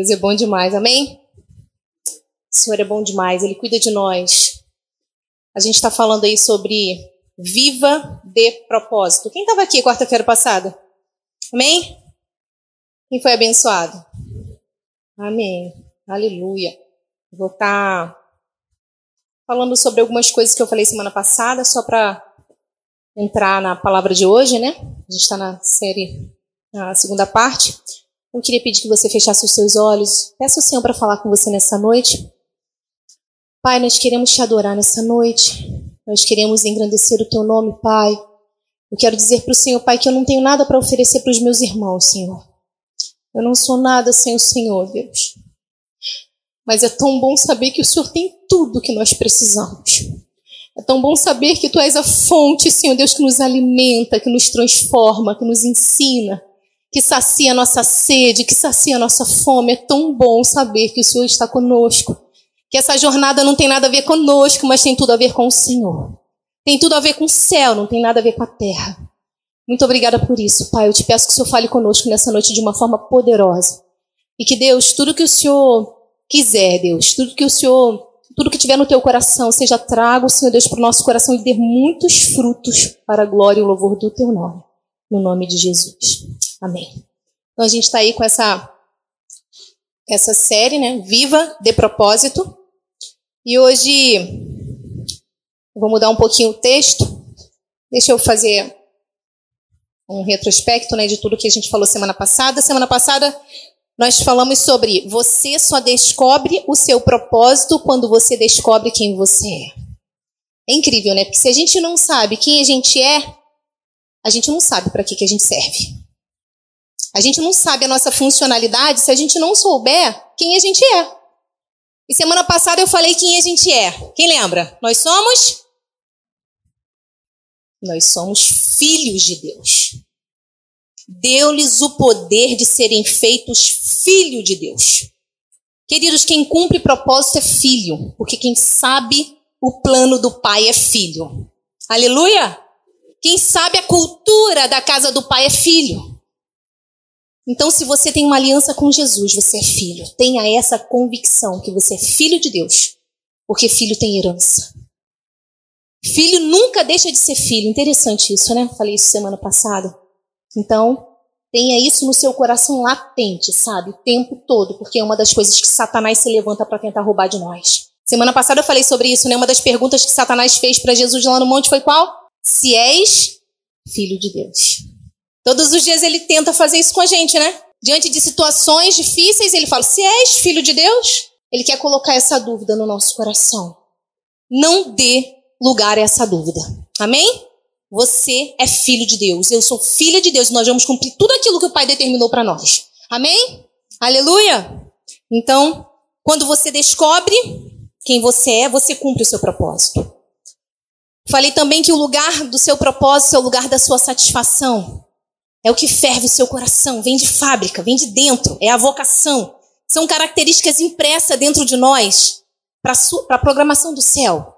Deus é bom demais, amém? O Senhor é bom demais, Ele cuida de nós. A gente está falando aí sobre viva de propósito. Quem estava aqui quarta-feira passada? Amém? Quem foi abençoado? Amém. Aleluia. Vou estar tá falando sobre algumas coisas que eu falei semana passada, só para entrar na palavra de hoje, né? A gente está na série, na segunda parte. Eu queria pedir que você fechasse os seus olhos. Peça ao Senhor para falar com você nessa noite. Pai, nós queremos te adorar nessa noite. Nós queremos engrandecer o teu nome, Pai. Eu quero dizer para o Senhor, Pai, que eu não tenho nada para oferecer para os meus irmãos, Senhor. Eu não sou nada sem o Senhor, Deus. Mas é tão bom saber que o Senhor tem tudo que nós precisamos. É tão bom saber que Tu és a fonte, Senhor Deus, que nos alimenta, que nos transforma, que nos ensina, que sacia nossa sede, que sacia a nossa fome. É tão bom saber que o Senhor está conosco. Que essa jornada não tem nada a ver conosco, mas tem tudo a ver com o Senhor. Tem tudo a ver com o céu, não tem nada a ver com a terra. Muito obrigada por isso, Pai. Eu te peço que o Senhor fale conosco nessa noite de uma forma poderosa. E que Deus, tudo que o Senhor quiser, Deus, tudo que o Senhor, tudo que tiver no teu coração, seja trago, Senhor Deus, para o nosso coração e dê muitos frutos para a glória e o louvor do teu nome. No nome de Jesus. Amém. Então a gente está aí com essa, essa série, né? Viva de propósito. E hoje vou mudar um pouquinho o texto. Deixa eu fazer um retrospecto né, de tudo que a gente falou semana passada. Semana passada nós falamos sobre você só descobre o seu propósito quando você descobre quem você é. É incrível, né? Porque se a gente não sabe quem a gente é, a gente não sabe para que, que a gente serve. A gente não sabe a nossa funcionalidade se a gente não souber quem a gente é. E semana passada eu falei quem a gente é. Quem lembra? Nós somos? Nós somos filhos de Deus. Deu-lhes o poder de serem feitos filho de Deus. Queridos, quem cumpre propósito é filho, porque quem sabe o plano do pai é filho. Aleluia! Quem sabe a cultura da casa do pai é filho. Então, se você tem uma aliança com Jesus, você é filho. Tenha essa convicção que você é filho de Deus, porque filho tem herança. Filho nunca deixa de ser filho. Interessante isso, né? Falei isso semana passada. Então, tenha isso no seu coração latente, sabe? O tempo todo, porque é uma das coisas que Satanás se levanta para tentar roubar de nós. Semana passada eu falei sobre isso, né? Uma das perguntas que Satanás fez para Jesus lá no monte foi qual? Se és filho de Deus. Todos os dias ele tenta fazer isso com a gente, né? Diante de situações difíceis, ele fala: Se és filho de Deus, ele quer colocar essa dúvida no nosso coração. Não dê lugar a essa dúvida. Amém? Você é filho de Deus. Eu sou filha de Deus. Nós vamos cumprir tudo aquilo que o Pai determinou para nós. Amém? Aleluia! Então, quando você descobre quem você é, você cumpre o seu propósito. Falei também que o lugar do seu propósito é o lugar da sua satisfação. É o que ferve o seu coração, vem de fábrica, vem de dentro, é a vocação. São características impressas dentro de nós para a programação do céu,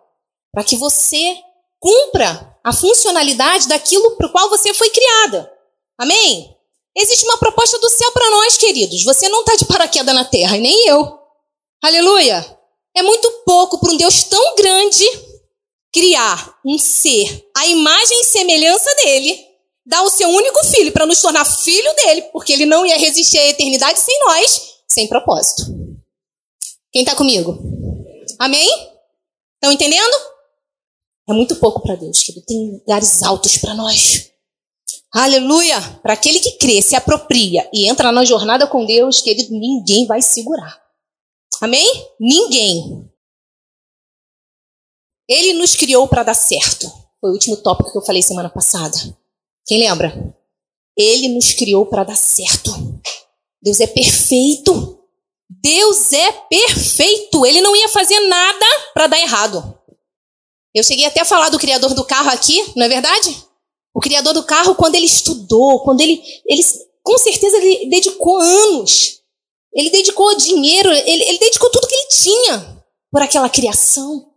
para que você cumpra a funcionalidade daquilo para o qual você foi criada. Amém? Existe uma proposta do céu para nós, queridos. Você não está de paraquedas na terra, e nem eu. Aleluia! É muito pouco para um Deus tão grande criar um ser à imagem e semelhança dele dar o seu único filho para nos tornar filho dele, porque ele não ia resistir à eternidade sem nós, sem propósito. Quem está comigo? Amém? Estão entendendo? É muito pouco para Deus, que ele tem lugares altos para nós. Aleluia! Para aquele que crê, se apropria e entra na jornada com Deus, querido, ninguém vai segurar. Amém? Ninguém. Ele nos criou para dar certo. Foi o último tópico que eu falei semana passada. Quem lembra? Ele nos criou para dar certo. Deus é perfeito. Deus é perfeito. Ele não ia fazer nada para dar errado. Eu cheguei até a falar do criador do carro aqui, não é verdade? O criador do carro, quando ele estudou, quando ele, ele com certeza ele dedicou anos, ele dedicou dinheiro, ele, ele dedicou tudo que ele tinha por aquela criação.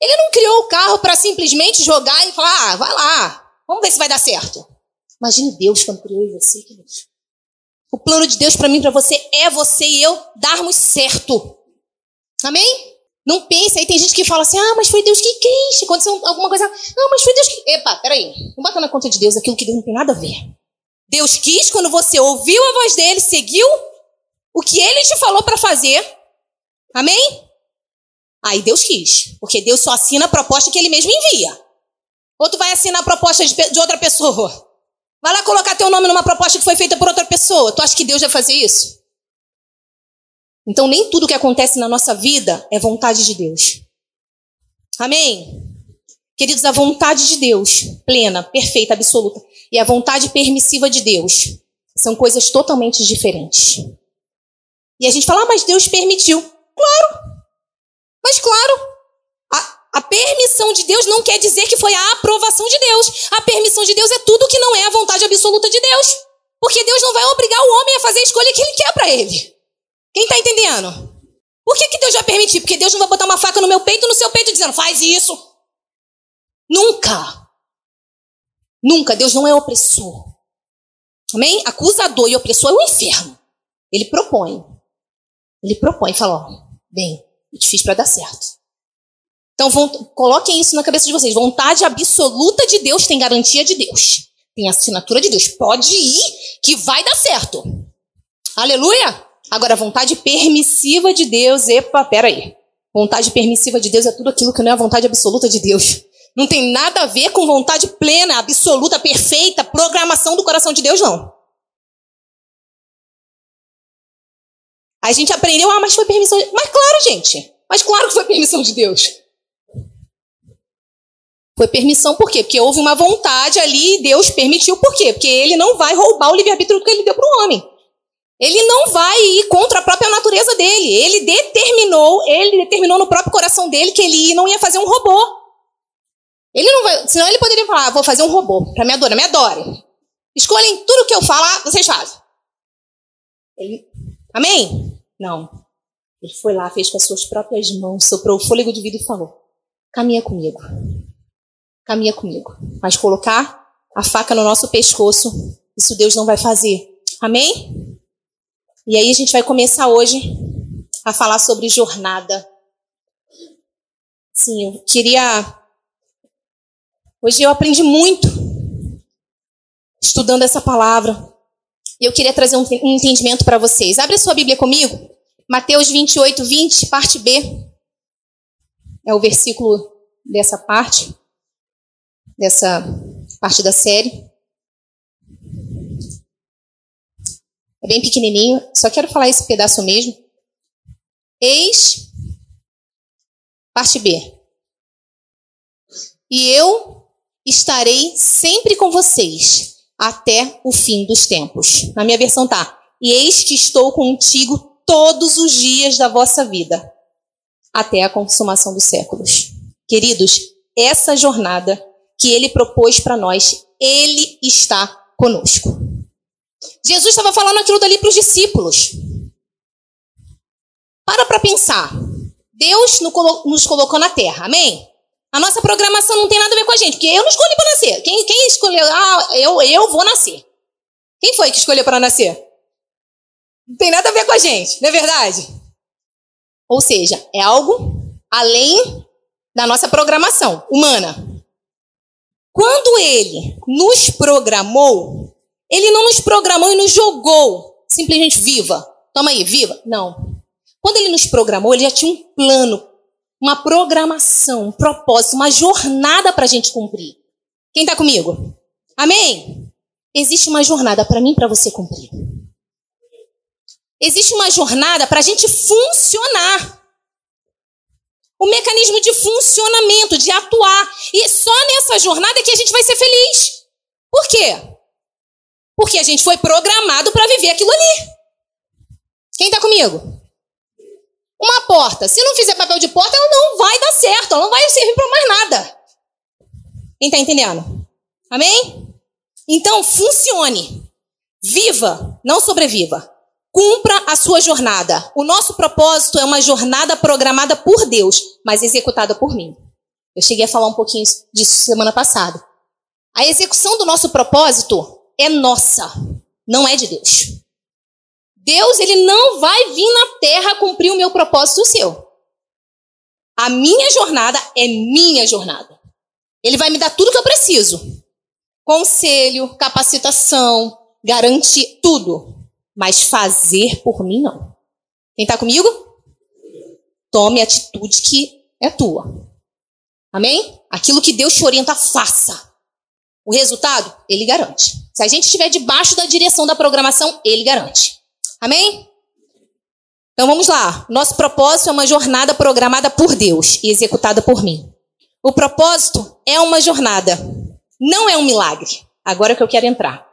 Ele não criou o carro para simplesmente jogar e falar, ah, vai lá, Vamos ver se vai dar certo. Imagine Deus quando criou você, queridos. O plano de Deus para mim, para você, é você e eu darmos certo. Amém? Não pense, aí tem gente que fala assim, ah, mas foi Deus que quis, aconteceu alguma coisa. Não, mas foi Deus que. Epa, peraí. Não bota na conta de Deus aquilo que Deus não tem nada a ver. Deus quis quando você ouviu a voz dele, seguiu o que ele te falou para fazer. Amém? Aí Deus quis. Porque Deus só assina a proposta que ele mesmo envia. Ou tu vai assinar a proposta de, de outra pessoa. Vai lá colocar teu nome numa proposta que foi feita por outra pessoa. Tu acha que Deus vai fazer isso? Então, nem tudo que acontece na nossa vida é vontade de Deus. Amém? Queridos, a vontade de Deus, plena, perfeita, absoluta, e a vontade permissiva de Deus são coisas totalmente diferentes. E a gente fala, ah, mas Deus permitiu. Claro. Mas claro, a permissão de Deus não quer dizer que foi a aprovação de Deus. A permissão de Deus é tudo que não é a vontade absoluta de Deus. Porque Deus não vai obrigar o homem a fazer a escolha que ele quer para ele. Quem está entendendo? Por que, que Deus vai permitir? Porque Deus não vai botar uma faca no meu peito no seu peito dizendo, faz isso. Nunca. Nunca. Deus não é opressor. Amém? Acusador e opressor é o inferno. Ele propõe. Ele propõe, fala, ó, bem, eu te fiz para dar certo. Então, vão, coloquem isso na cabeça de vocês. Vontade absoluta de Deus tem garantia de Deus. Tem assinatura de Deus. Pode ir que vai dar certo. Aleluia! Agora, vontade permissiva de Deus, epa, peraí. Vontade permissiva de Deus é tudo aquilo que não é a vontade absoluta de Deus. Não tem nada a ver com vontade plena, absoluta, perfeita, programação do coração de Deus, não. A gente aprendeu, ah, mas foi permissão. De... Mas claro, gente. Mas claro que foi permissão de Deus. Foi permissão por quê? Porque houve uma vontade ali e Deus permitiu por quê? Porque ele não vai roubar o livre-arbítrio que ele deu para o homem. Ele não vai ir contra a própria natureza dele. Ele determinou, ele determinou no próprio coração dele que ele não ia fazer um robô. Ele não vai, senão ele poderia falar, ah, vou fazer um robô para me adorar, me adore. Escolhem tudo que eu falar, vocês fazem. Ele, amém? Não. Ele foi lá, fez com as suas próprias mãos, soprou o fôlego de vida e falou: caminha comigo caminha comigo. Mas colocar a faca no nosso pescoço, isso Deus não vai fazer. Amém? E aí a gente vai começar hoje a falar sobre jornada. Sim, eu queria. Hoje eu aprendi muito estudando essa palavra. E eu queria trazer um entendimento para vocês. Abre a sua Bíblia comigo. Mateus 28, 20, parte B. É o versículo dessa parte dessa parte da série. É bem pequenininho, só quero falar esse pedaço mesmo. Eis, parte B. E eu estarei sempre com vocês até o fim dos tempos. Na minha versão tá. E eis que estou contigo todos os dias da vossa vida, até a consumação dos séculos. Queridos, essa jornada que ele propôs para nós. Ele está conosco. Jesus estava falando aquilo dali para os discípulos. Para para pensar. Deus nos colocou na terra, amém? A nossa programação não tem nada a ver com a gente, porque eu não escolhi para nascer. Quem, quem escolheu? Ah, eu, eu vou nascer. Quem foi que escolheu para nascer? Não tem nada a ver com a gente, não é verdade? Ou seja, é algo além da nossa programação humana. Quando ele nos programou, ele não nos programou e nos jogou simplesmente viva. Toma aí, viva. Não. Quando ele nos programou, ele já tinha um plano, uma programação, um propósito, uma jornada para a gente cumprir. Quem está comigo? Amém? Existe uma jornada para mim e para você cumprir. Existe uma jornada para a gente funcionar o mecanismo de funcionamento, de atuar. E só nessa jornada é que a gente vai ser feliz. Por quê? Porque a gente foi programado para viver aquilo ali. Quem está comigo? Uma porta. Se não fizer papel de porta, ela não vai dar certo, ela não vai servir para mais nada. Quem está entendendo? Amém? Então, funcione. Viva, não sobreviva. Cumpra a sua jornada. O nosso propósito é uma jornada programada por Deus, mas executada por mim. Eu cheguei a falar um pouquinho disso semana passada. A execução do nosso propósito é nossa, não é de Deus. Deus, ele não vai vir na terra cumprir o meu propósito o seu. A minha jornada é minha jornada. Ele vai me dar tudo que eu preciso. Conselho, capacitação, garantir tudo. Mas fazer por mim não. Quem está comigo? Tome a atitude que é tua. Amém? Aquilo que Deus te orienta, faça. O resultado, ele garante. Se a gente estiver debaixo da direção da programação, ele garante. Amém? Então vamos lá. Nosso propósito é uma jornada programada por Deus e executada por mim. O propósito é uma jornada, não é um milagre. Agora é que eu quero entrar.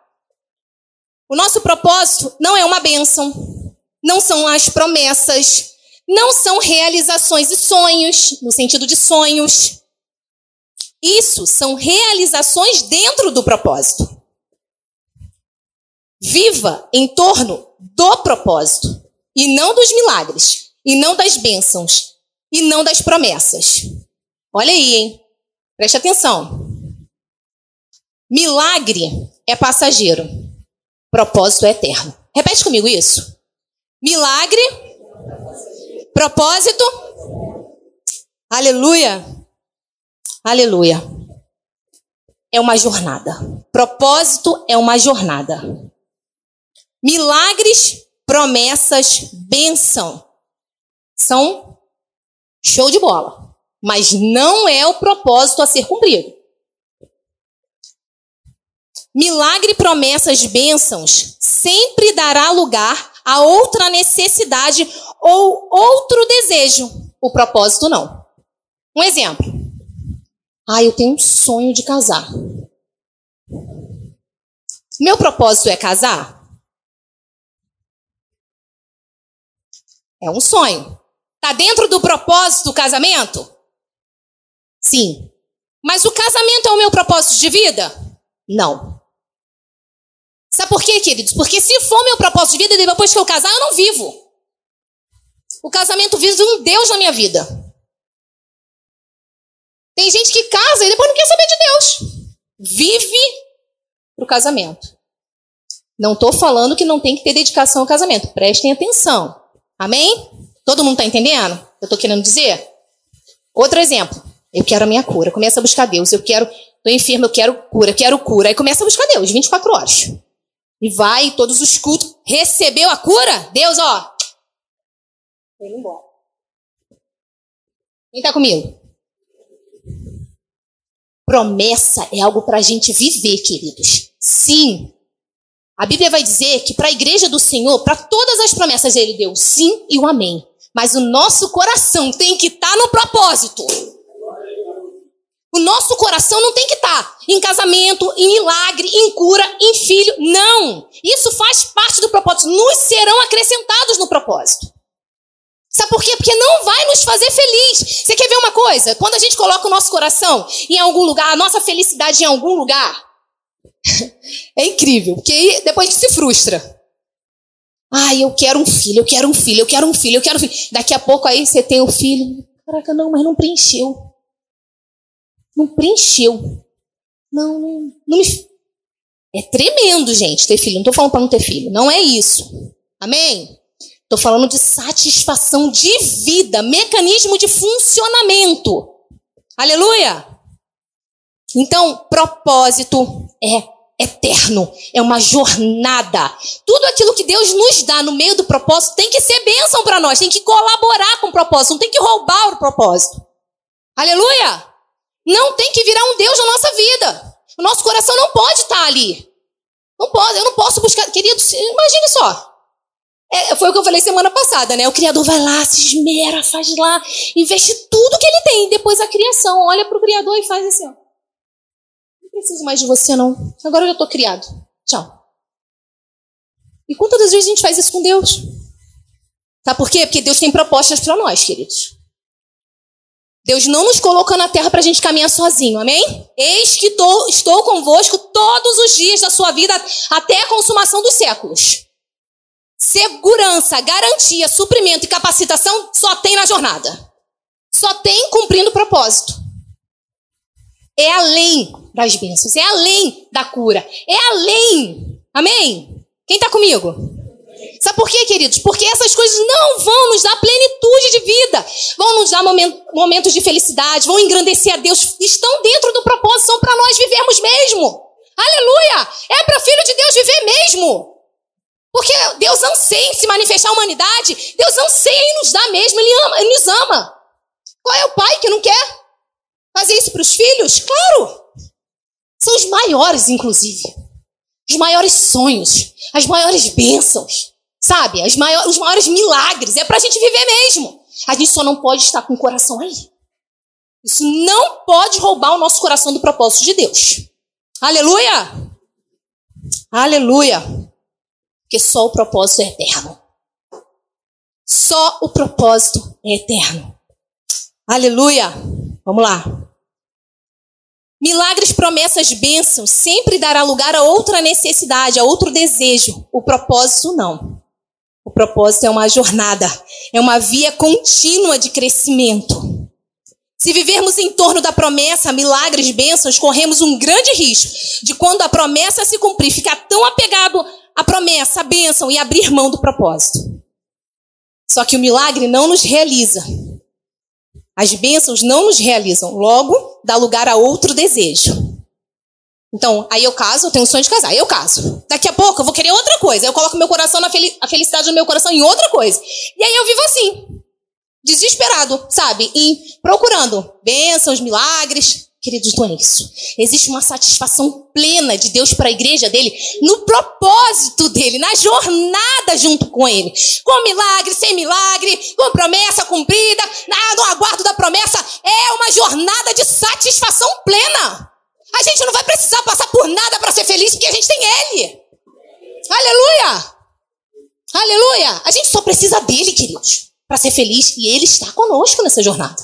O nosso propósito não é uma bênção, não são as promessas, não são realizações e sonhos, no sentido de sonhos. Isso são realizações dentro do propósito. Viva em torno do propósito e não dos milagres, e não das bênçãos, e não das promessas. Olha aí, hein? Preste atenção. Milagre é passageiro, propósito é eterno. Repete comigo isso. Milagre, propósito, aleluia, aleluia. É uma jornada. Propósito é uma jornada. Milagres, promessas, benção. São show de bola. Mas não é o propósito a ser cumprido. Milagre, promessas, bênçãos sempre dará lugar a outra necessidade ou outro desejo. O propósito não. Um exemplo. Ah, eu tenho um sonho de casar. Meu propósito é casar? É um sonho. Está dentro do propósito do casamento? Sim. Mas o casamento é o meu propósito de vida? Não. Sabe por quê, queridos? Porque se for meu propósito de vida, depois que eu casar, eu não vivo. O casamento vive um Deus na minha vida. Tem gente que casa e depois não quer saber de Deus. Vive para o casamento. Não estou falando que não tem que ter dedicação ao casamento. Prestem atenção. Amém? Todo mundo está entendendo? Eu estou querendo dizer? Outro exemplo. Eu quero a minha cura. Começa a buscar Deus. Eu quero, estou enfermo, eu quero cura, quero cura. Aí começa a buscar Deus, 24 horas. E vai, todos os cultos. Recebeu a cura? Deus, ó. Foi embora. Quem está comigo? Promessa é algo para a gente viver, queridos. Sim, a Bíblia vai dizer que para a igreja do Senhor, para todas as promessas, ele deu sim e o amém. Mas o nosso coração tem que estar tá no propósito. O nosso coração não tem que estar tá em casamento, em milagre, em cura, em filho. Não! Isso faz parte do propósito. Nos serão acrescentados no propósito. Sabe por quê? Porque não vai nos fazer feliz. Você quer ver uma coisa? Quando a gente coloca o nosso coração em algum lugar, a nossa felicidade em algum lugar, é incrível, porque depois a gente se frustra. Ai, eu quero um filho, eu quero um filho, eu quero um filho, eu quero um filho. Daqui a pouco aí você tem o um filho. Caraca, não, mas não preencheu. Não preencheu. Não, não, não me... É tremendo, gente, ter filho. Não estou falando para não ter filho. Não é isso. Amém? Estou falando de satisfação de vida, mecanismo de funcionamento. Aleluia! Então, propósito é eterno, é uma jornada. Tudo aquilo que Deus nos dá no meio do propósito tem que ser bênção para nós, tem que colaborar com o propósito, não tem que roubar o propósito. Aleluia! Não tem que virar um Deus na nossa vida. O nosso coração não pode estar ali. Não pode, eu não posso buscar. Querido, imagine só. É, foi o que eu falei semana passada, né? O Criador vai lá, se esmera, faz lá, investe tudo que ele tem. Depois a criação olha para o Criador e faz assim, ó preciso mais de você, não. Agora eu já estou criado. Tchau. E quantas vezes a gente faz isso com Deus? Sabe por quê? Porque Deus tem propostas para nós, queridos. Deus não nos colocou na terra para a gente caminhar sozinho, amém? Eis que tô, estou convosco todos os dias da sua vida até a consumação dos séculos. Segurança, garantia, suprimento e capacitação só tem na jornada. Só tem cumprindo o propósito. É além das bênçãos, é além da cura, é além. Amém? Quem está comigo? Sabe por quê, queridos? Porque essas coisas não vão nos dar plenitude de vida, vão nos dar momentos de felicidade, vão engrandecer a Deus, estão dentro do propósito, são para nós vivermos mesmo. Aleluia! É para filho de Deus viver mesmo. Porque Deus anseia em se manifestar a humanidade, Deus anseia em nos dar mesmo, Ele, ama, ele nos ama. Qual é o pai que não quer fazer isso para os filhos? Claro! São os maiores, inclusive. Os maiores sonhos, as maiores bênçãos, sabe? As maiores, os maiores milagres. É para a gente viver mesmo. A gente só não pode estar com o coração aí. Isso não pode roubar o nosso coração do propósito de Deus. Aleluia! Aleluia! Porque só o propósito é eterno. Só o propósito é eterno. Aleluia! Vamos lá. Milagres, promessas, bênçãos sempre dará lugar a outra necessidade, a outro desejo. O propósito não. O propósito é uma jornada, é uma via contínua de crescimento. Se vivermos em torno da promessa, milagres, bênçãos, corremos um grande risco de quando a promessa se cumprir, ficar tão apegado à promessa, à bênção e abrir mão do propósito. Só que o milagre não nos realiza. As bênçãos não nos realizam, logo dá lugar a outro desejo. Então, aí eu caso, eu tenho um sonho de casar, aí eu caso. Daqui a pouco eu vou querer outra coisa, eu coloco meu coração na fel a felicidade do meu coração em outra coisa. E aí eu vivo assim, desesperado, sabe? E procurando bênçãos, milagres. Queridos, não é isso. Existe uma satisfação plena de Deus para a igreja dele, no propósito dele, na jornada junto com ele. Com milagre, sem milagre, com promessa cumprida, no aguardo da promessa. É uma jornada de satisfação plena. A gente não vai precisar passar por nada para ser feliz, porque a gente tem ele. Aleluia! Aleluia! A gente só precisa dele, queridos para ser feliz e Ele está conosco nessa jornada.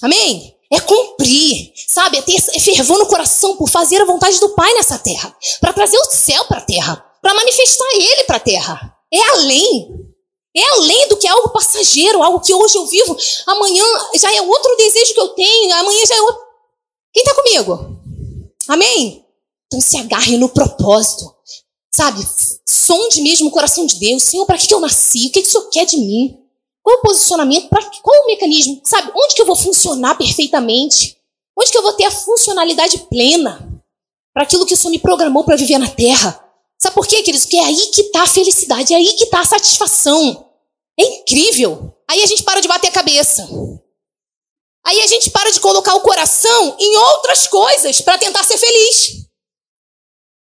Amém? É cumprir, sabe? É ter fervor no coração por fazer a vontade do Pai nessa terra, para trazer o céu para a terra, para manifestar Ele para a terra. É além. É além do que é algo passageiro, algo que hoje eu vivo, amanhã já é outro desejo que eu tenho, amanhã já é outro. Quem está comigo? Amém? Então se agarre no propósito. Sabe? Sonde mesmo o coração de Deus. Senhor, para que, que eu nasci? O que, que o Senhor quer de mim? Qual o posicionamento? Pra, qual o mecanismo? Sabe? Onde que eu vou funcionar perfeitamente? Onde que eu vou ter a funcionalidade plena para aquilo que o Senhor me programou para viver na terra? Sabe por quê, queridos? Porque é aí que está a felicidade, é aí que está a satisfação. É incrível. Aí a gente para de bater a cabeça. Aí a gente para de colocar o coração em outras coisas para tentar ser feliz.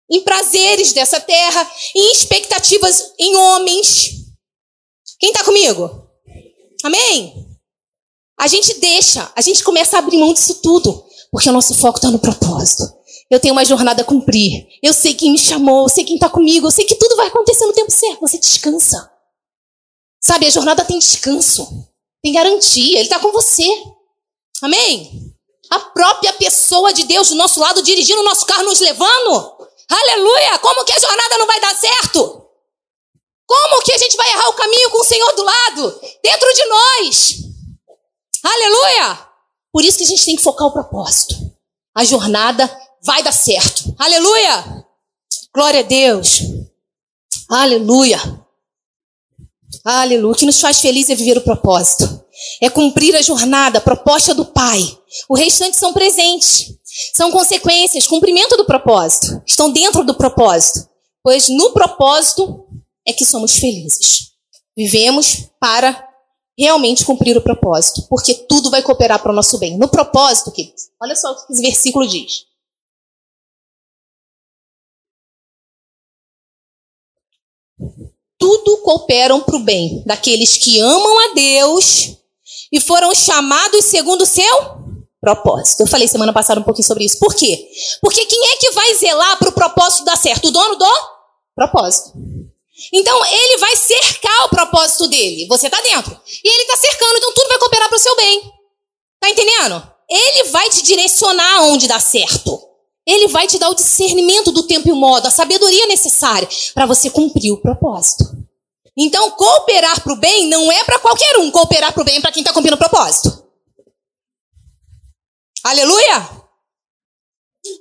Em prazeres dessa terra, em expectativas em homens. Quem está comigo? Amém? A gente deixa, a gente começa a abrir mão disso tudo, porque o nosso foco está no propósito. Eu tenho uma jornada a cumprir. Eu sei quem me chamou, eu sei quem está comigo, eu sei que tudo vai acontecer no tempo certo. Você descansa. Sabe, a jornada tem descanso, tem garantia, Ele está com você. Amém? A própria pessoa de Deus do nosso lado, dirigindo o nosso carro, nos levando. Aleluia! Como que a jornada não vai dar certo? Como que a gente vai errar o caminho com o Senhor do lado? Dentro de nós. Aleluia! Por isso que a gente tem que focar o propósito. A jornada vai dar certo. Aleluia! Glória a Deus. Aleluia. Aleluia. O que nos faz feliz é viver o propósito. É cumprir a jornada, a proposta do Pai. O restante são presentes. São consequências, cumprimento do propósito. Estão dentro do propósito. Pois no propósito é que somos felizes. Vivemos para realmente cumprir o propósito, porque tudo vai cooperar para o nosso bem. No propósito, queridos, olha só o que esse versículo diz. Tudo cooperam para o bem daqueles que amam a Deus e foram chamados segundo o seu propósito. Eu falei semana passada um pouquinho sobre isso. Por quê? Porque quem é que vai zelar para o propósito dar certo? O dono do propósito. Então ele vai cercar o propósito dele. Você está dentro. E ele está cercando, então tudo vai cooperar para o seu bem. Tá entendendo? Ele vai te direcionar onde dá certo. Ele vai te dar o discernimento do tempo e o modo, a sabedoria necessária para você cumprir o propósito. Então, cooperar para o bem não é para qualquer um. Cooperar para o bem é para quem está cumprindo o propósito. Aleluia!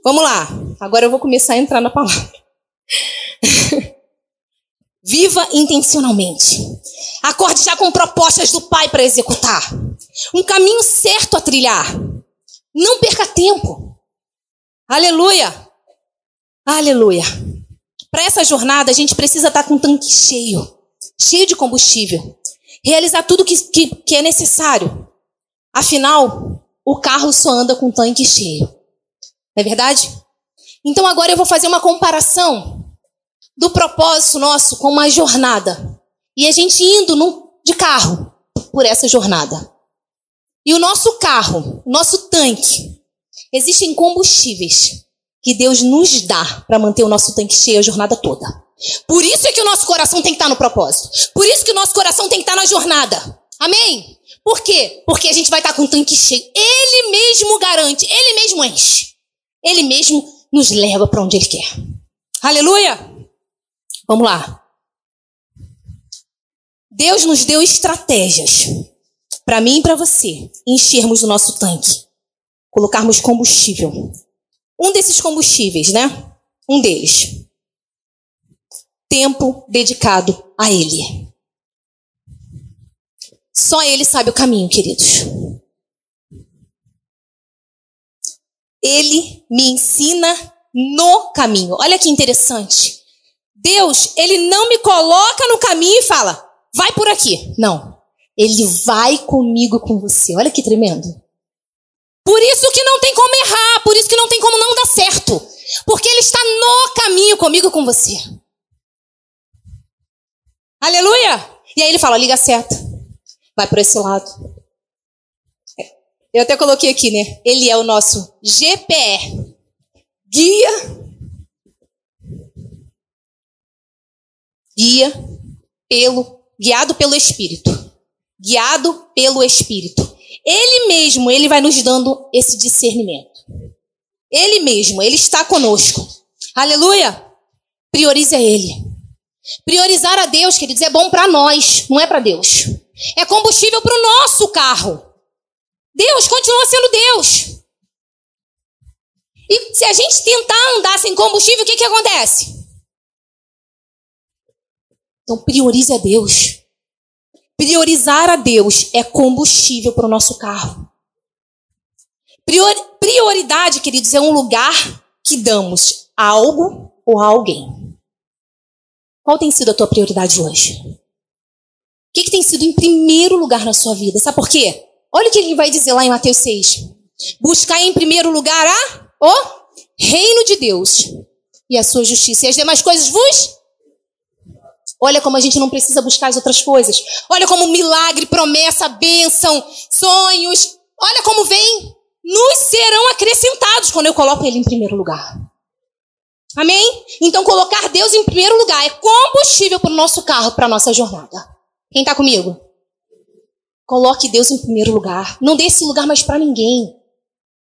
Vamos lá. Agora eu vou começar a entrar na palavra. Viva intencionalmente. Acorde já com propostas do Pai para executar. Um caminho certo a trilhar. Não perca tempo. Aleluia. Aleluia. Para essa jornada, a gente precisa estar com o tanque cheio cheio de combustível. Realizar tudo que, que, que é necessário. Afinal, o carro só anda com o tanque cheio. Não é verdade? Então agora eu vou fazer uma comparação do propósito nosso com uma jornada. E a gente indo no, de carro por essa jornada. E o nosso carro, o nosso tanque, existem combustíveis que Deus nos dá para manter o nosso tanque cheio a jornada toda. Por isso é que o nosso coração tem que estar no propósito. Por isso que o nosso coração tem que estar na jornada. Amém? Por quê? Porque a gente vai estar com o tanque cheio. Ele mesmo garante, ele mesmo enche. Ele mesmo nos leva para onde ele quer. Aleluia! Vamos lá. Deus nos deu estratégias para mim e para você enchermos o nosso tanque, colocarmos combustível. Um desses combustíveis, né? Um deles. Tempo dedicado a Ele. Só Ele sabe o caminho, queridos. Ele me ensina no caminho. Olha que interessante. Deus, Ele não me coloca no caminho e fala, vai por aqui. Não. Ele vai comigo com você. Olha que tremendo. Por isso que não tem como errar, por isso que não tem como não dar certo. Porque Ele está no caminho comigo com você. Aleluia! E aí ele fala, liga seta. Vai por esse lado. Eu até coloquei aqui, né? Ele é o nosso GPE. Guia. Guia pelo, guiado pelo Espírito. Guiado pelo Espírito. Ele mesmo, ele vai nos dando esse discernimento. Ele mesmo, ele está conosco. Aleluia! Priorize a ele. Priorizar a Deus, queridos, é bom para nós, não é para Deus. É combustível para o nosso carro. Deus continua sendo Deus. E se a gente tentar andar sem combustível, o que, que acontece? Então priorize a Deus. Priorizar a Deus é combustível para o nosso carro. Prior, prioridade, queridos, é um lugar que damos a algo ou a alguém. Qual tem sido a tua prioridade hoje? O que, que tem sido em primeiro lugar na sua vida? Sabe por quê? Olha o que ele vai dizer lá em Mateus 6. Buscar em primeiro lugar a, o reino de Deus e a sua justiça. E as demais coisas vos Olha como a gente não precisa buscar as outras coisas. Olha como milagre, promessa, bênção, sonhos. Olha como vem. Nos serão acrescentados quando eu coloco Ele em primeiro lugar. Amém? Então, colocar Deus em primeiro lugar é combustível para o nosso carro, para a nossa jornada. Quem está comigo? Coloque Deus em primeiro lugar. Não dê esse lugar mais para ninguém.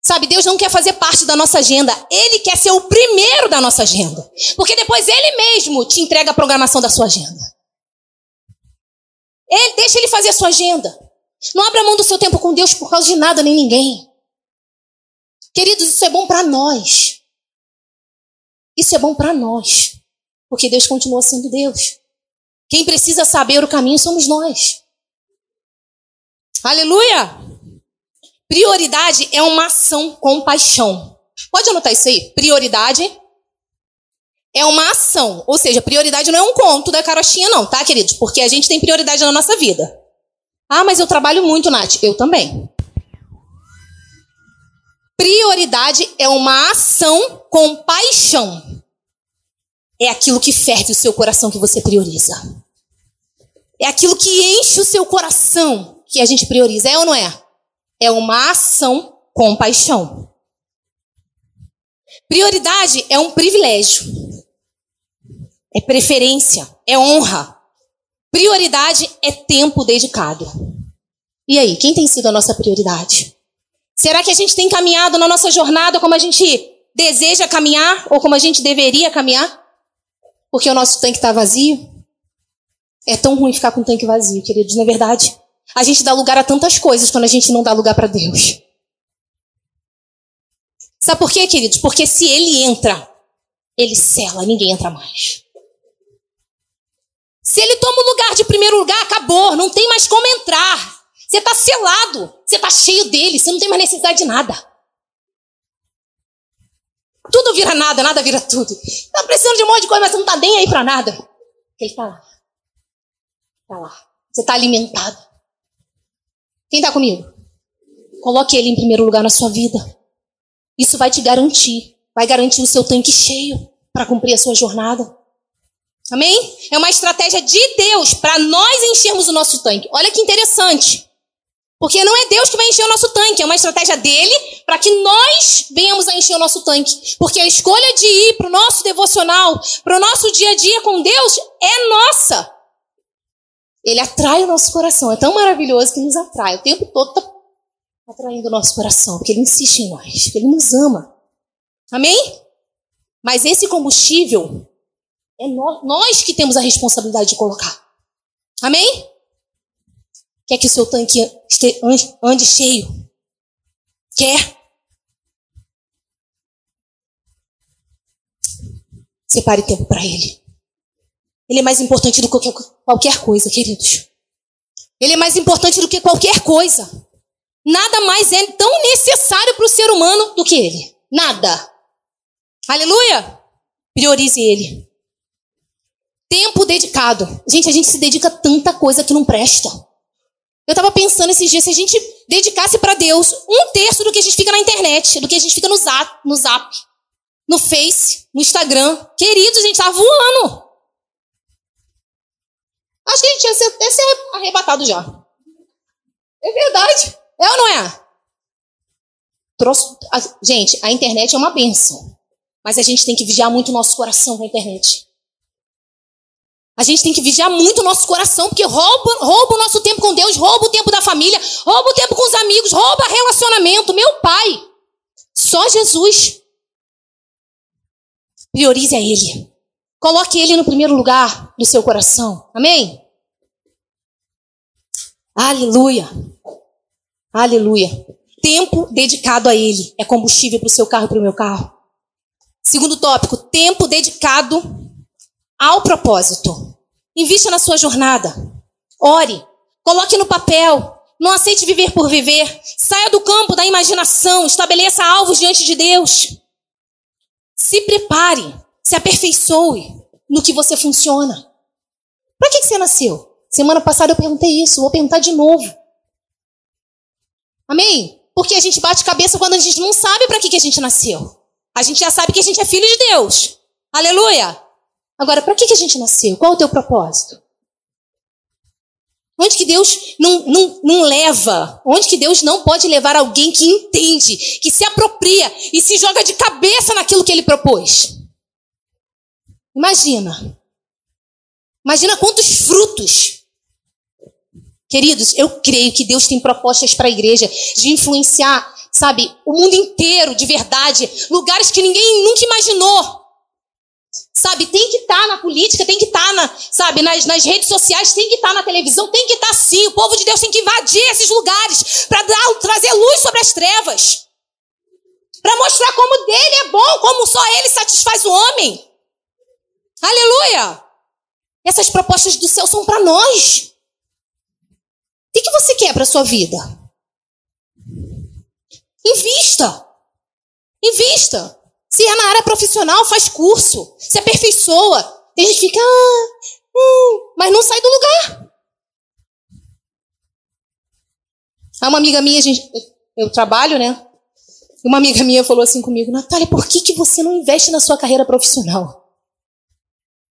Sabe, Deus não quer fazer parte da nossa agenda. Ele quer ser o primeiro da nossa agenda. Porque depois ele mesmo te entrega a programação da sua agenda. Ele deixa ele fazer a sua agenda. Não abra mão do seu tempo com Deus por causa de nada nem ninguém. Queridos, isso é bom para nós. Isso é bom para nós. Porque Deus continua sendo Deus. Quem precisa saber o caminho somos nós. Aleluia! Prioridade é uma ação com paixão. Pode anotar isso aí? Prioridade é uma ação. Ou seja, prioridade não é um conto da carochinha, não, tá, queridos? Porque a gente tem prioridade na nossa vida. Ah, mas eu trabalho muito, Nath. Eu também. Prioridade é uma ação com paixão. É aquilo que ferve o seu coração que você prioriza. É aquilo que enche o seu coração que a gente prioriza. É ou não é? É uma ação com paixão. Prioridade é um privilégio. É preferência, é honra. Prioridade é tempo dedicado. E aí, quem tem sido a nossa prioridade? Será que a gente tem caminhado na nossa jornada como a gente deseja caminhar ou como a gente deveria caminhar? Porque o nosso tanque está vazio? É tão ruim ficar com o tanque vazio, queridos, não é verdade? A gente dá lugar a tantas coisas quando a gente não dá lugar para Deus. Sabe por quê, queridos? Porque se ele entra, ele cela, ninguém entra mais. Se ele toma o lugar de primeiro lugar, acabou, não tem mais como entrar. Você está selado, você está cheio dele, você não tem mais necessidade de nada. Tudo vira nada, nada vira tudo. Está precisando de um monte de coisa, mas você não está nem aí para nada. Ele está lá. Está lá. Você está alimentado. Quem está comigo? Coloque ele em primeiro lugar na sua vida. Isso vai te garantir, vai garantir o seu tanque cheio para cumprir a sua jornada. Amém? É uma estratégia de Deus para nós enchermos o nosso tanque. Olha que interessante. Porque não é Deus que vai encher o nosso tanque, é uma estratégia dele para que nós venhamos a encher o nosso tanque. Porque a escolha de ir para o nosso devocional, para o nosso dia a dia com Deus, é nossa. Ele atrai o nosso coração. É tão maravilhoso que nos atrai. O tempo todo está atraindo o nosso coração, porque ele insiste em nós, porque ele nos ama. Amém? Mas esse combustível é nós que temos a responsabilidade de colocar. Amém? Quer que o seu tanque ande cheio? Quer? Separe tempo para Ele. Ele é mais importante do que qualquer coisa, queridos. Ele é mais importante do que qualquer coisa. Nada mais é tão necessário para o ser humano do que Ele. Nada. Aleluia! Priorize Ele. Tempo dedicado. Gente, a gente se dedica a tanta coisa que não presta. Eu estava pensando esses dias, se a gente dedicasse para Deus um terço do que a gente fica na internet, do que a gente fica no zap, no, zap, no Face, no Instagram. Querido, a gente tá voando. Acho que a gente ia ser, até ser arrebatado já. É verdade. É ou não é? Trouxe, a, gente, a internet é uma benção. Mas a gente tem que vigiar muito o nosso coração com a internet. A gente tem que vigiar muito o nosso coração, porque rouba, rouba o nosso tempo com Deus, rouba o tempo da família, rouba o tempo com os amigos, rouba relacionamento. Meu pai, só Jesus. Priorize a Ele. Coloque Ele no primeiro lugar do seu coração. Amém? Aleluia. Aleluia. Tempo dedicado a Ele é combustível para o seu carro e para o meu carro. Segundo tópico, tempo dedicado ao propósito. Invista na sua jornada. Ore. Coloque no papel. Não aceite viver por viver. Saia do campo da imaginação. Estabeleça alvos diante de Deus. Se prepare. Se aperfeiçoe no que você funciona. Para que você nasceu? Semana passada eu perguntei isso. Vou perguntar de novo. Amém? Porque a gente bate cabeça quando a gente não sabe para que, que a gente nasceu. A gente já sabe que a gente é filho de Deus. Aleluia! Agora, para que, que a gente nasceu? Qual é o teu propósito? Onde que Deus não, não, não leva? Onde que Deus não pode levar alguém que entende, que se apropria e se joga de cabeça naquilo que ele propôs? Imagina. Imagina quantos frutos. Queridos, eu creio que Deus tem propostas para a igreja de influenciar, sabe, o mundo inteiro de verdade, lugares que ninguém nunca imaginou. Sabe, tem que estar tá na política, tem que estar tá na, sabe, nas, nas redes sociais, tem que estar tá na televisão, tem que estar tá sim. O povo de Deus tem que invadir esses lugares para trazer luz sobre as trevas. Para mostrar como dele é bom, como só ele satisfaz o homem. Aleluia! Essas propostas do céu são para nós. O que, você quer para sua vida? Invista. Invista. Se é na área profissional, faz curso, se aperfeiçoa. Tem gente que fica, ah, hum, mas não sai do lugar. Há uma amiga minha, gente, eu trabalho, né? Uma amiga minha falou assim comigo, Natália, por que, que você não investe na sua carreira profissional?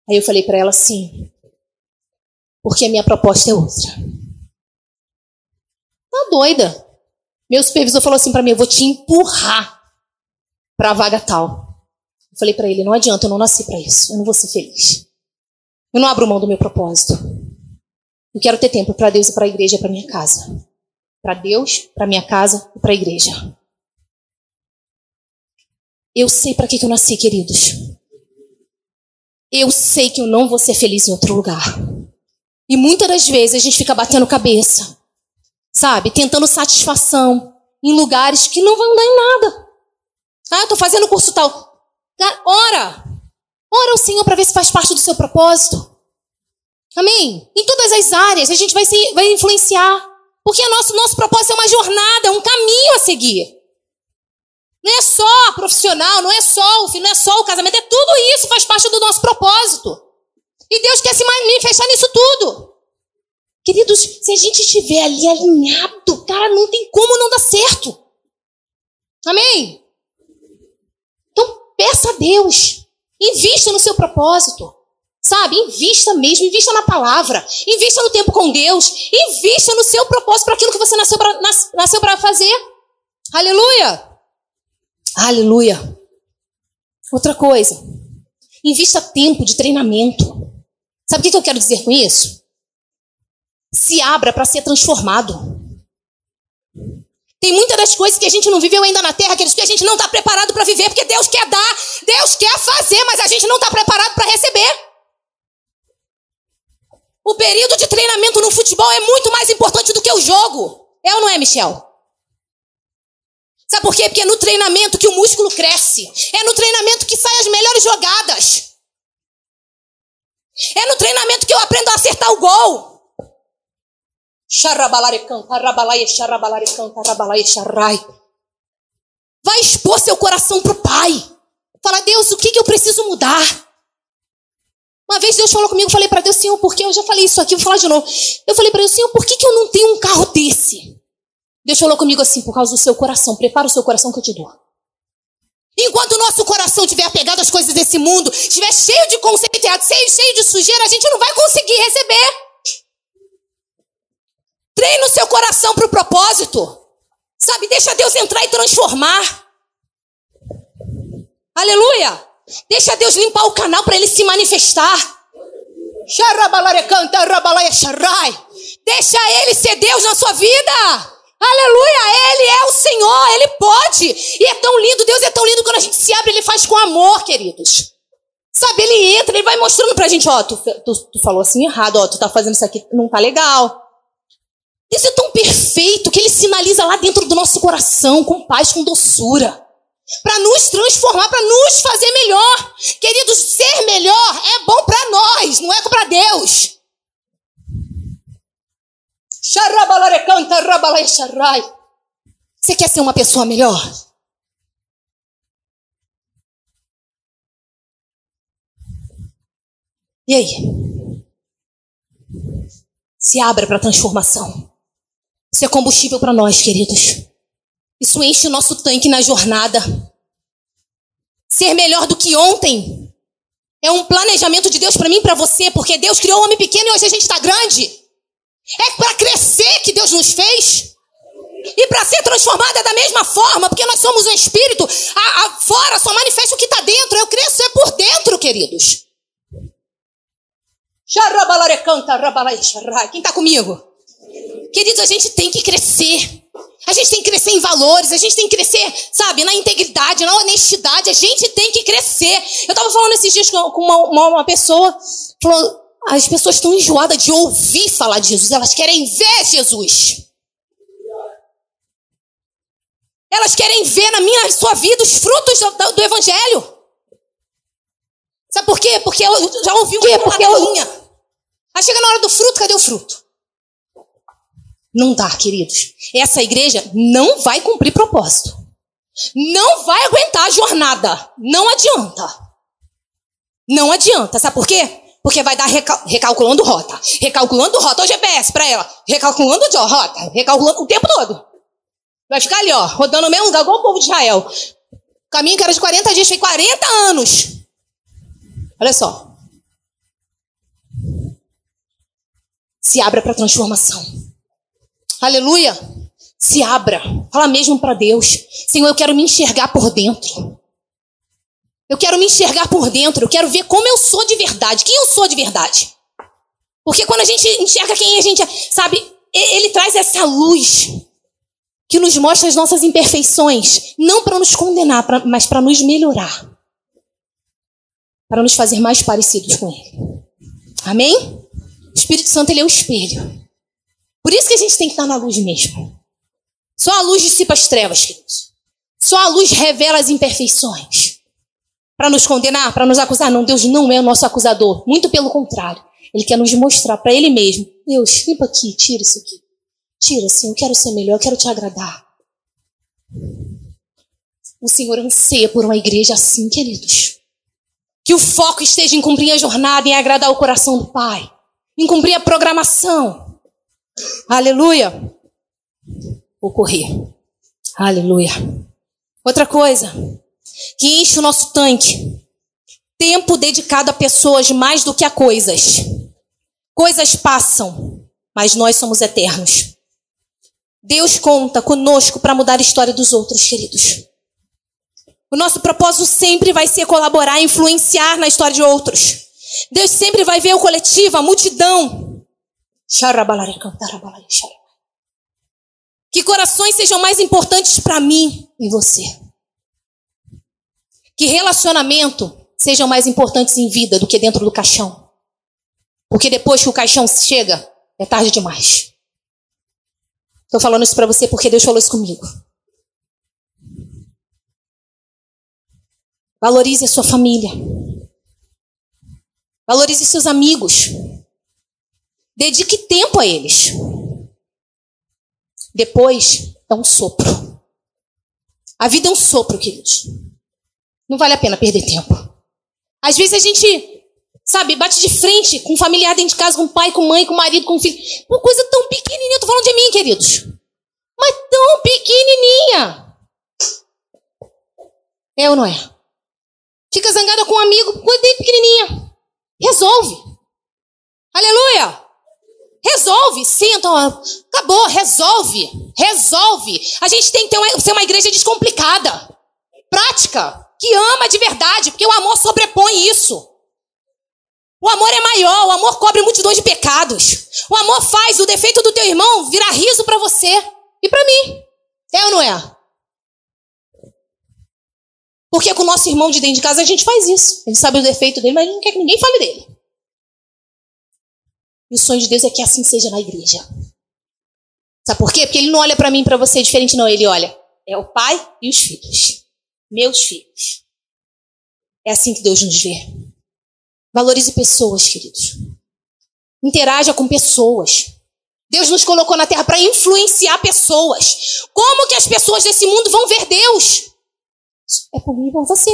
Aí eu falei para ela assim, porque a minha proposta é outra. Tá doida? Meu supervisor falou assim para mim, eu vou te empurrar para a vaga tal. Eu falei para ele: não adianta, eu não nasci para isso. Eu não vou ser feliz. Eu não abro mão do meu propósito. Eu quero ter tempo para Deus e para a igreja, para minha casa. Para Deus, para minha casa e para a igreja. Eu sei para que, que eu nasci, queridos. Eu sei que eu não vou ser feliz em outro lugar. E muitas das vezes a gente fica batendo cabeça, sabe? Tentando satisfação em lugares que não vão dar em nada. Ah, estou fazendo curso tal. Ora! Ora ao Senhor para ver se faz parte do seu propósito. Amém? Em todas as áreas a gente vai, vai influenciar. Porque o nosso, nosso propósito é uma jornada, é um caminho a seguir. Não é só profissional, não é só o filho, não é só o casamento, é tudo isso, faz parte do nosso propósito. E Deus quer se manifestar nisso tudo. Queridos, se a gente estiver ali alinhado, cara, não tem como não dar certo. Amém? Então, peça a Deus. Invista no seu propósito. Sabe? Invista mesmo, invista na palavra, invista no tempo com Deus, invista no seu propósito para aquilo que você nasceu para fazer. Aleluia! Aleluia! Outra coisa, invista tempo de treinamento. Sabe o que eu quero dizer com isso? Se abra para ser transformado. Tem muitas das coisas que a gente não viveu ainda na terra, aqueles que a gente não está preparado para viver, porque Deus quer dar, Deus quer fazer, mas a gente não está preparado para receber. O período de treinamento no futebol é muito mais importante do que o jogo. É ou não é, Michel? Sabe por quê? Porque é no treinamento que o músculo cresce. É no treinamento que saem as melhores jogadas. É no treinamento que eu aprendo a acertar o gol. Vai expor seu coração para o Pai. Fala, Deus, o que, que eu preciso mudar? Uma vez Deus falou comigo, eu falei para Deus, Senhor, por que eu já falei isso aqui, vou falar de novo. Eu falei para Deus, Senhor, por que, que eu não tenho um carro desse? Deus falou comigo assim, por causa do seu coração. Prepara o seu coração que eu te dou. Enquanto o nosso coração estiver apegado às coisas desse mundo, estiver cheio de conceito errado, cheio, cheio de sujeira, a gente não vai conseguir receber. Treine o seu coração para o propósito. Sabe, deixa Deus entrar e transformar. Aleluia! Deixa Deus limpar o canal para ele se manifestar. Deixa ele ser Deus na sua vida. Aleluia, Ele é o Senhor, Ele pode. E é tão lindo, Deus é tão lindo quando a gente se abre, Ele faz com amor, queridos. Sabe, Ele entra, Ele vai mostrando pra gente, ó, tu, tu, tu falou assim errado, ó, tu tá fazendo isso aqui, não tá legal. Isso é tão perfeito que Ele sinaliza lá dentro do nosso coração, com paz, com doçura para nos transformar, para nos fazer melhor. Queridos, ser melhor é bom para nós, não é para Deus. Você quer ser uma pessoa melhor? E aí? Se abra para a transformação. Isso é combustível para nós, queridos. Isso enche o nosso tanque na jornada. Ser melhor do que ontem é um planejamento de Deus para mim e para você, porque Deus criou o homem pequeno e hoje a gente está grande. É para crescer que Deus nos fez. E para ser transformada da mesma forma, porque nós somos um espírito, a, a fora só manifesta o que está dentro. Eu cresço é por dentro, queridos. Quem está comigo? Queridos, a gente tem que crescer. A gente tem que crescer em valores, a gente tem que crescer, sabe, na integridade, na honestidade. A gente tem que crescer. Eu estava falando esses dias com uma, uma, uma pessoa, falou, as pessoas estão enjoadas de ouvir falar de Jesus, elas querem ver Jesus. Elas querem ver na minha sua vida os frutos do, do Evangelho. Sabe por quê? Porque eu já ouvi uma Porque eu... Aí chega na hora do fruto, cadê o fruto? Não dá, queridos. Essa igreja não vai cumprir propósito. Não vai aguentar a jornada. Não adianta. Não adianta. Sabe por quê? Porque vai dar recal recalculando rota. Recalculando rota. O GPS para ela. Recalculando rota. Recalculando o tempo todo. Vai ficar ali, ó, rodando no mesmo lugar, igual o povo de Israel. O caminho que era de 40 dias, foi 40 anos. Olha só. Se abra para transformação. Aleluia. Se abra. Fala mesmo para Deus. Senhor, eu quero me enxergar por dentro. Eu quero me enxergar por dentro. Eu quero ver como eu sou de verdade. Quem eu sou de verdade. Porque quando a gente enxerga quem a gente é, sabe, ele traz essa luz que nos mostra as nossas imperfeições, não para nos condenar, mas para nos melhorar. Para nos fazer mais parecidos com ele. Amém? O Espírito Santo ele é o espelho. Por isso que a gente tem que estar na luz mesmo. Só a luz dissipa as trevas, queridos. Só a luz revela as imperfeições. Para nos condenar, para nos acusar. Não, Deus não é o nosso acusador. Muito pelo contrário. Ele quer nos mostrar para Ele mesmo. Deus, limpa aqui, tira isso aqui. Tira, assim, eu quero ser melhor, eu quero te agradar. O Senhor anseia por uma igreja assim, queridos. Que o foco esteja em cumprir a jornada, em agradar o coração do Pai. Em cumprir a programação. Aleluia. Vou correr. Aleluia. Outra coisa que enche o nosso tanque. Tempo dedicado a pessoas mais do que a coisas. Coisas passam, mas nós somos eternos. Deus conta conosco para mudar a história dos outros, queridos. O nosso propósito sempre vai ser colaborar, influenciar na história de outros. Deus sempre vai ver o coletivo, a multidão. Que corações sejam mais importantes para mim e você. Que relacionamento sejam mais importantes em vida do que dentro do caixão. Porque depois que o caixão chega, é tarde demais. Estou falando isso para você porque Deus falou isso comigo. Valorize a sua família. Valorize seus amigos. Dedique tempo a eles. Depois é um sopro. A vida é um sopro, queridos. Não vale a pena perder tempo. Às vezes a gente, sabe, bate de frente com um familiar dentro de casa, com o pai, com mãe, com marido, com filho. Uma coisa tão pequenininha. Eu tô falando de mim, queridos. Mas tão pequenininha. É ou não é? Fica zangada com um amigo, coisa bem pequenininha. Resolve. Aleluia. Resolve. Senta. Acabou. Resolve. Resolve. A gente tem que ter uma, ser uma igreja descomplicada. Prática. Que ama de verdade. Porque o amor sobrepõe isso. O amor é maior. O amor cobre multidões de pecados. O amor faz o defeito do teu irmão virar riso para você e para mim. É ou não é? Porque com o nosso irmão de dentro de casa a gente faz isso. Ele sabe o defeito dele, mas não quer que ninguém fale dele. E o sonho de Deus é que assim seja na igreja. Sabe por quê? Porque ele não olha para mim e para você diferente, não. Ele olha, é o pai e os filhos. Meus filhos. É assim que Deus nos vê. Valorize pessoas, queridos. Interaja com pessoas. Deus nos colocou na terra para influenciar pessoas. Como que as pessoas desse mundo vão ver Deus? É por mim e por você.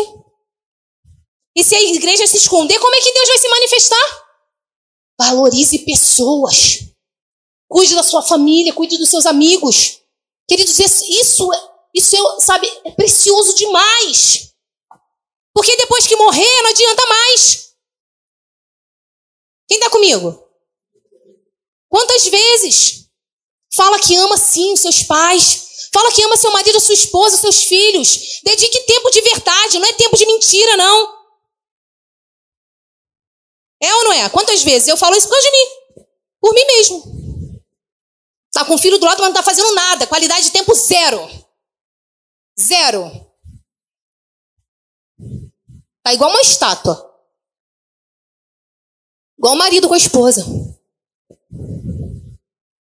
E se a igreja se esconder, como é que Deus vai se manifestar? Valorize pessoas. Cuide da sua família, cuide dos seus amigos. Queridos, isso, isso é, sabe, é precioso demais. Porque depois que morrer, não adianta mais. Quem está comigo? Quantas vezes fala que ama sim os seus pais, Fala que ama seu marido, sua esposa, seus filhos. Dedique tempo de verdade, não é tempo de mentira, não. É ou não é? Quantas vezes eu falo isso por causa de mim? Por mim mesmo. Tá com o filho do lado, mas não tá fazendo nada. Qualidade de tempo zero. Zero. Tá igual uma estátua. Igual o marido com a esposa.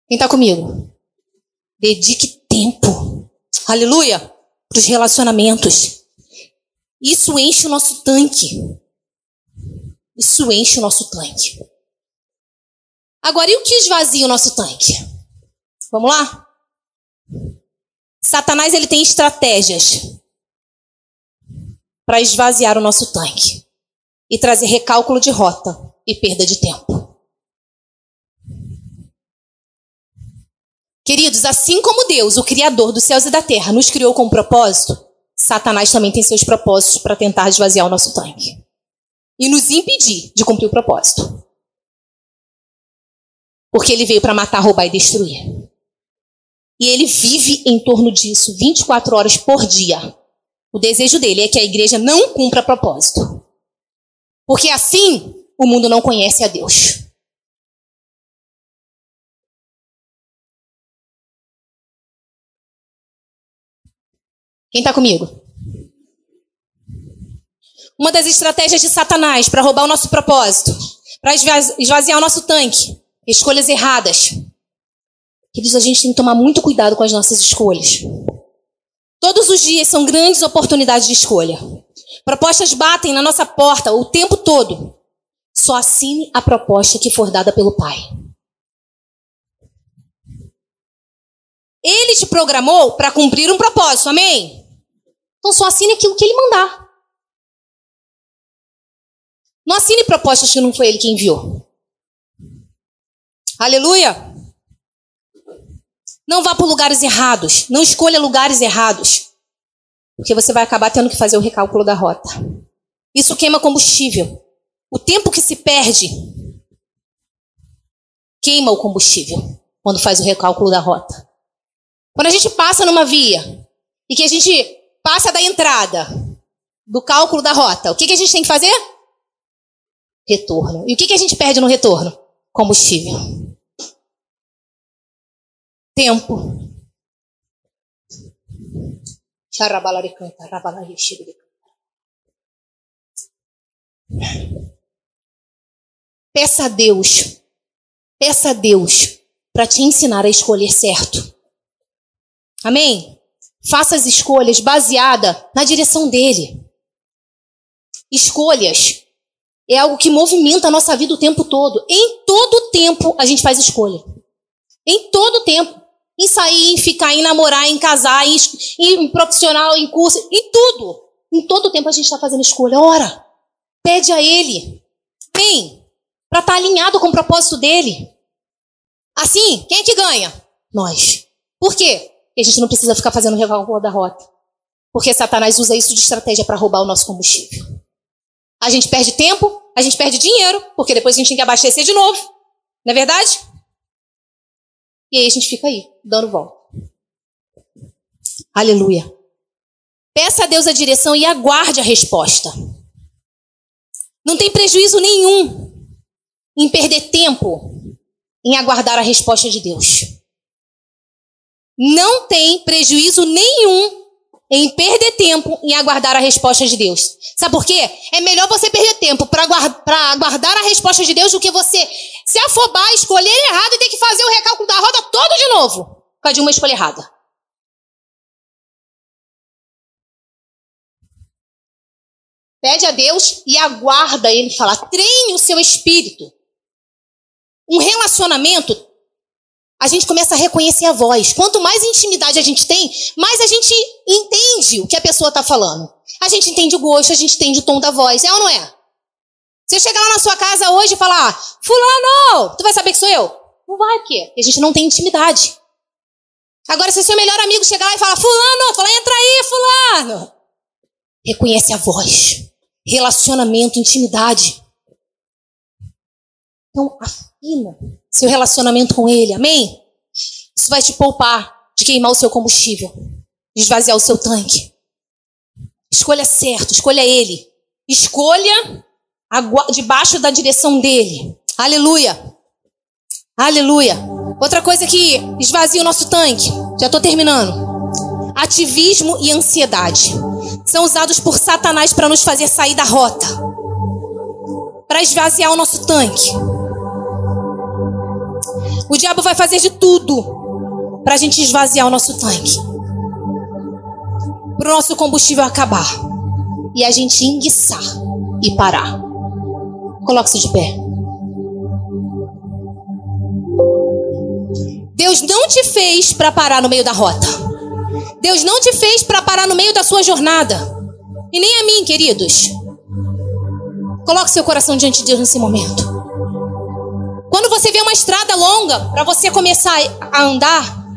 Quem tá comigo? Dedique tempo. Aleluia! Para os relacionamentos. Isso enche o nosso tanque. Isso enche o nosso tanque. Agora, e o que esvazia o nosso tanque? Vamos lá? Satanás ele tem estratégias para esvaziar o nosso tanque e trazer recálculo de rota e perda de tempo. Queridos, assim como Deus, o Criador dos céus e da terra, nos criou com um propósito, Satanás também tem seus propósitos para tentar esvaziar o nosso tanque e nos impedir de cumprir o propósito. Porque ele veio para matar, roubar e destruir. E ele vive em torno disso 24 horas por dia. O desejo dele é que a igreja não cumpra propósito. Porque assim o mundo não conhece a Deus. Quem está comigo? Uma das estratégias de Satanás para roubar o nosso propósito, para esvaziar o nosso tanque, escolhas erradas. Queridos, a gente tem que tomar muito cuidado com as nossas escolhas. Todos os dias são grandes oportunidades de escolha. Propostas batem na nossa porta o tempo todo. Só assine a proposta que for dada pelo Pai. Ele te programou para cumprir um propósito, amém? Então só assine aquilo que ele mandar. Não assine propostas que não foi ele que enviou. Aleluia! Não vá por lugares errados. Não escolha lugares errados. Porque você vai acabar tendo que fazer o recálculo da rota. Isso queima combustível. O tempo que se perde queima o combustível quando faz o recálculo da rota. Quando a gente passa numa via e que a gente passa da entrada do cálculo da rota, o que, que a gente tem que fazer? Retorno. E o que, que a gente perde no retorno? Combustível. Tempo. Peça a Deus, peça a Deus para te ensinar a escolher certo. Amém? Faça as escolhas baseada na direção dele. Escolhas é algo que movimenta a nossa vida o tempo todo. Em todo tempo a gente faz escolha. Em todo tempo. Em sair, em ficar, em namorar, em casar, em, em profissional, em curso, em tudo. Em todo tempo a gente está fazendo escolha. Ora, pede a Ele. Vem, para estar tá alinhado com o propósito dele. Assim, quem é que ganha? Nós. Por quê? Porque a gente não precisa ficar fazendo recálculo da rota. Porque Satanás usa isso de estratégia para roubar o nosso combustível. A gente perde tempo, a gente perde dinheiro, porque depois a gente tem que abastecer de novo. Não é verdade? E aí a gente fica aí, dando volta. Aleluia. Peça a Deus a direção e aguarde a resposta. Não tem prejuízo nenhum em perder tempo em aguardar a resposta de Deus. Não tem prejuízo nenhum em perder tempo em aguardar a resposta de Deus. Sabe por quê? É melhor você perder tempo para aguardar a resposta de Deus do que você se afobar, escolher errado e ter que fazer o recálculo da roda todo de novo por causa de uma escolha errada. Pede a Deus e aguarda Ele falar. Treine o seu espírito. Um relacionamento a gente começa a reconhecer a voz. Quanto mais intimidade a gente tem, mais a gente entende o que a pessoa está falando. A gente entende o gosto, a gente entende o tom da voz. É ou não é? Você chegar lá na sua casa hoje e falar, fulano, tu vai saber que sou eu? Não vai? Porque a gente não tem intimidade. Agora, se o seu melhor amigo chegar lá e falar, fulano, fala, entra aí, fulano. Reconhece a voz. Relacionamento, intimidade. Então, afina seu relacionamento com Ele, amém? Isso vai te poupar de queimar o seu combustível, de esvaziar o seu tanque. Escolha certo, escolha Ele. Escolha debaixo da direção dele. Aleluia. Aleluia. Outra coisa que esvazia o nosso tanque. Já estou terminando. Ativismo e ansiedade são usados por Satanás para nos fazer sair da rota, para esvaziar o nosso tanque. O diabo vai fazer de tudo para a gente esvaziar o nosso tanque. Para o nosso combustível acabar. E a gente enguiçar e parar. Coloque-se de pé. Deus não te fez para parar no meio da rota. Deus não te fez para parar no meio da sua jornada. E nem a mim, queridos. Coloque seu coração diante de Deus nesse momento. Quando você vê uma estrada longa para você começar a andar,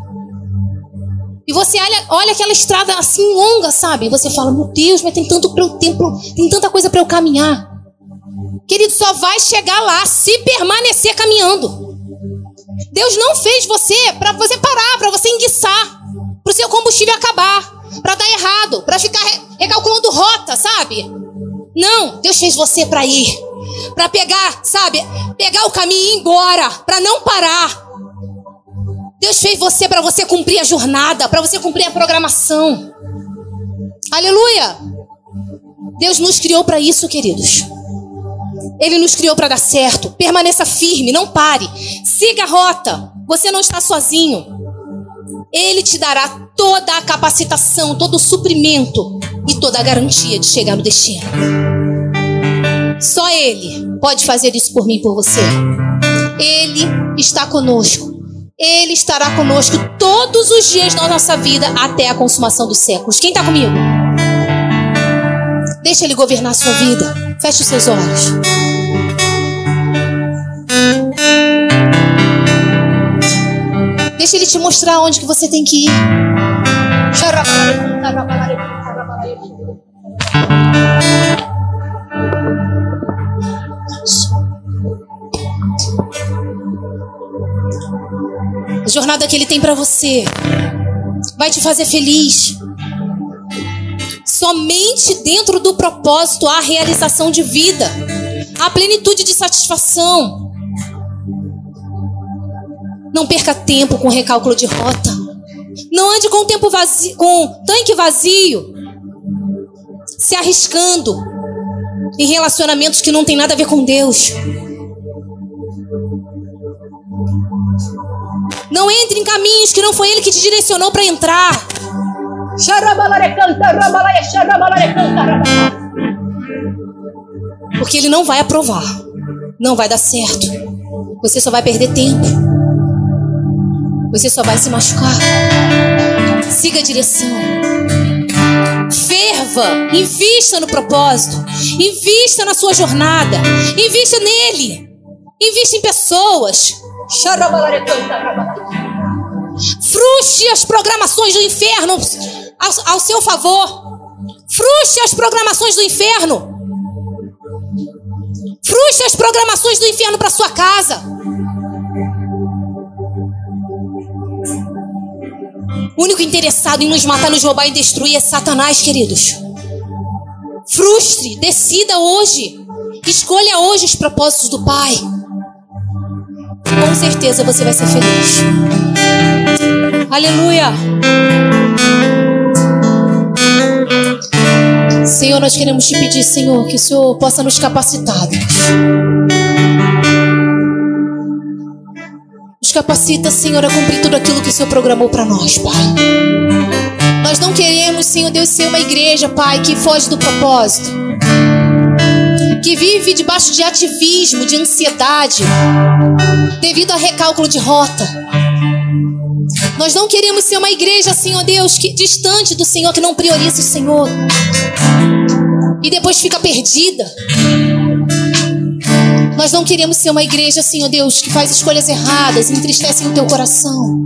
e você olha, olha aquela estrada assim longa, sabe? E você fala, meu Deus, mas tem tanto tempo, tem tanta coisa para eu caminhar. Querido, só vai chegar lá se permanecer caminhando. Deus não fez você para você parar, para você enguiçar, para o seu combustível acabar, para dar errado, para ficar recalculando rota, sabe? Não, Deus fez você para ir para pegar, sabe, pegar o caminho e ir embora, para não parar. Deus fez você para você cumprir a jornada, para você cumprir a programação. Aleluia! Deus nos criou para isso, queridos. Ele nos criou para dar certo. Permaneça firme, não pare. Siga a rota. Você não está sozinho. Ele te dará toda a capacitação, todo o suprimento e toda a garantia de chegar no destino. Só Ele pode fazer isso por mim e por você. Ele está conosco. Ele estará conosco todos os dias da nossa vida até a consumação dos séculos. Quem está comigo? Deixa Ele governar a sua vida. Feche os seus olhos. Deixa Ele te mostrar onde que você tem que ir. A jornada que Ele tem para você vai te fazer feliz. Somente dentro do propósito há realização de vida, há plenitude de satisfação. Não perca tempo com recálculo de rota. Não ande com tempo vazio, com tanque vazio, se arriscando em relacionamentos que não tem nada a ver com Deus. Não entre em caminhos que não foi Ele que te direcionou para entrar. Porque Ele não vai aprovar. Não vai dar certo. Você só vai perder tempo. Você só vai se machucar. Siga a direção. Ferva. Invista no propósito. Invista na sua jornada. Invista nele. Invista em pessoas. Frustre as programações do inferno ao, ao seu favor. Frustre as programações do inferno. Frustre as programações do inferno para sua casa. O único interessado em nos matar, nos roubar e destruir é Satanás, queridos. Frustre, decida hoje. Escolha hoje os propósitos do Pai com certeza você vai ser feliz. Aleluia. Senhor, nós queremos te pedir, Senhor, que o Senhor possa nos capacitar. Nos capacita, Senhor, a cumprir tudo aquilo que o Senhor programou para nós, Pai. Nós não queremos, Senhor Deus, ser uma igreja, Pai, que foge do propósito que vive debaixo de ativismo, de ansiedade, devido a recálculo de rota. Nós não queremos ser uma igreja, Senhor Deus, que, distante do Senhor, que não prioriza o Senhor. E depois fica perdida. Nós não queremos ser uma igreja, Senhor Deus, que faz escolhas erradas, entristecem o teu coração.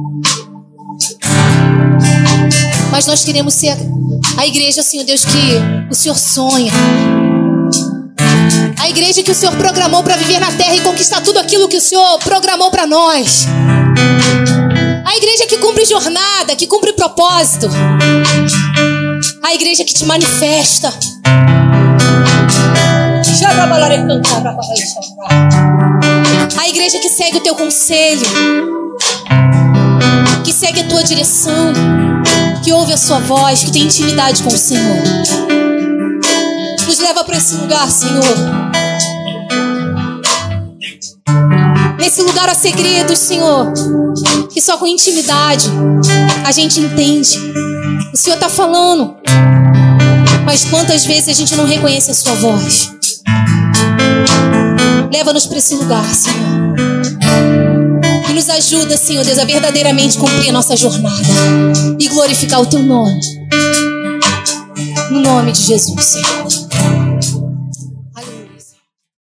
Mas nós queremos ser a igreja, Senhor Deus, que o Senhor sonha. A igreja que o Senhor programou para viver na terra e conquistar tudo aquilo que o Senhor programou para nós. A igreja que cumpre jornada, que cumpre propósito. A igreja que te manifesta. A igreja que segue o teu conselho, que segue a tua direção, que ouve a sua voz, que tem intimidade com o Senhor. Nos leva para esse lugar, Senhor. Nesse lugar há segredos, Senhor, que só com intimidade a gente entende. O Senhor está falando, mas quantas vezes a gente não reconhece a Sua voz? Leva-nos para esse lugar, Senhor. E nos ajuda, Senhor Deus, a verdadeiramente cumprir a nossa jornada e glorificar o Teu nome. No nome de Jesus, Senhor.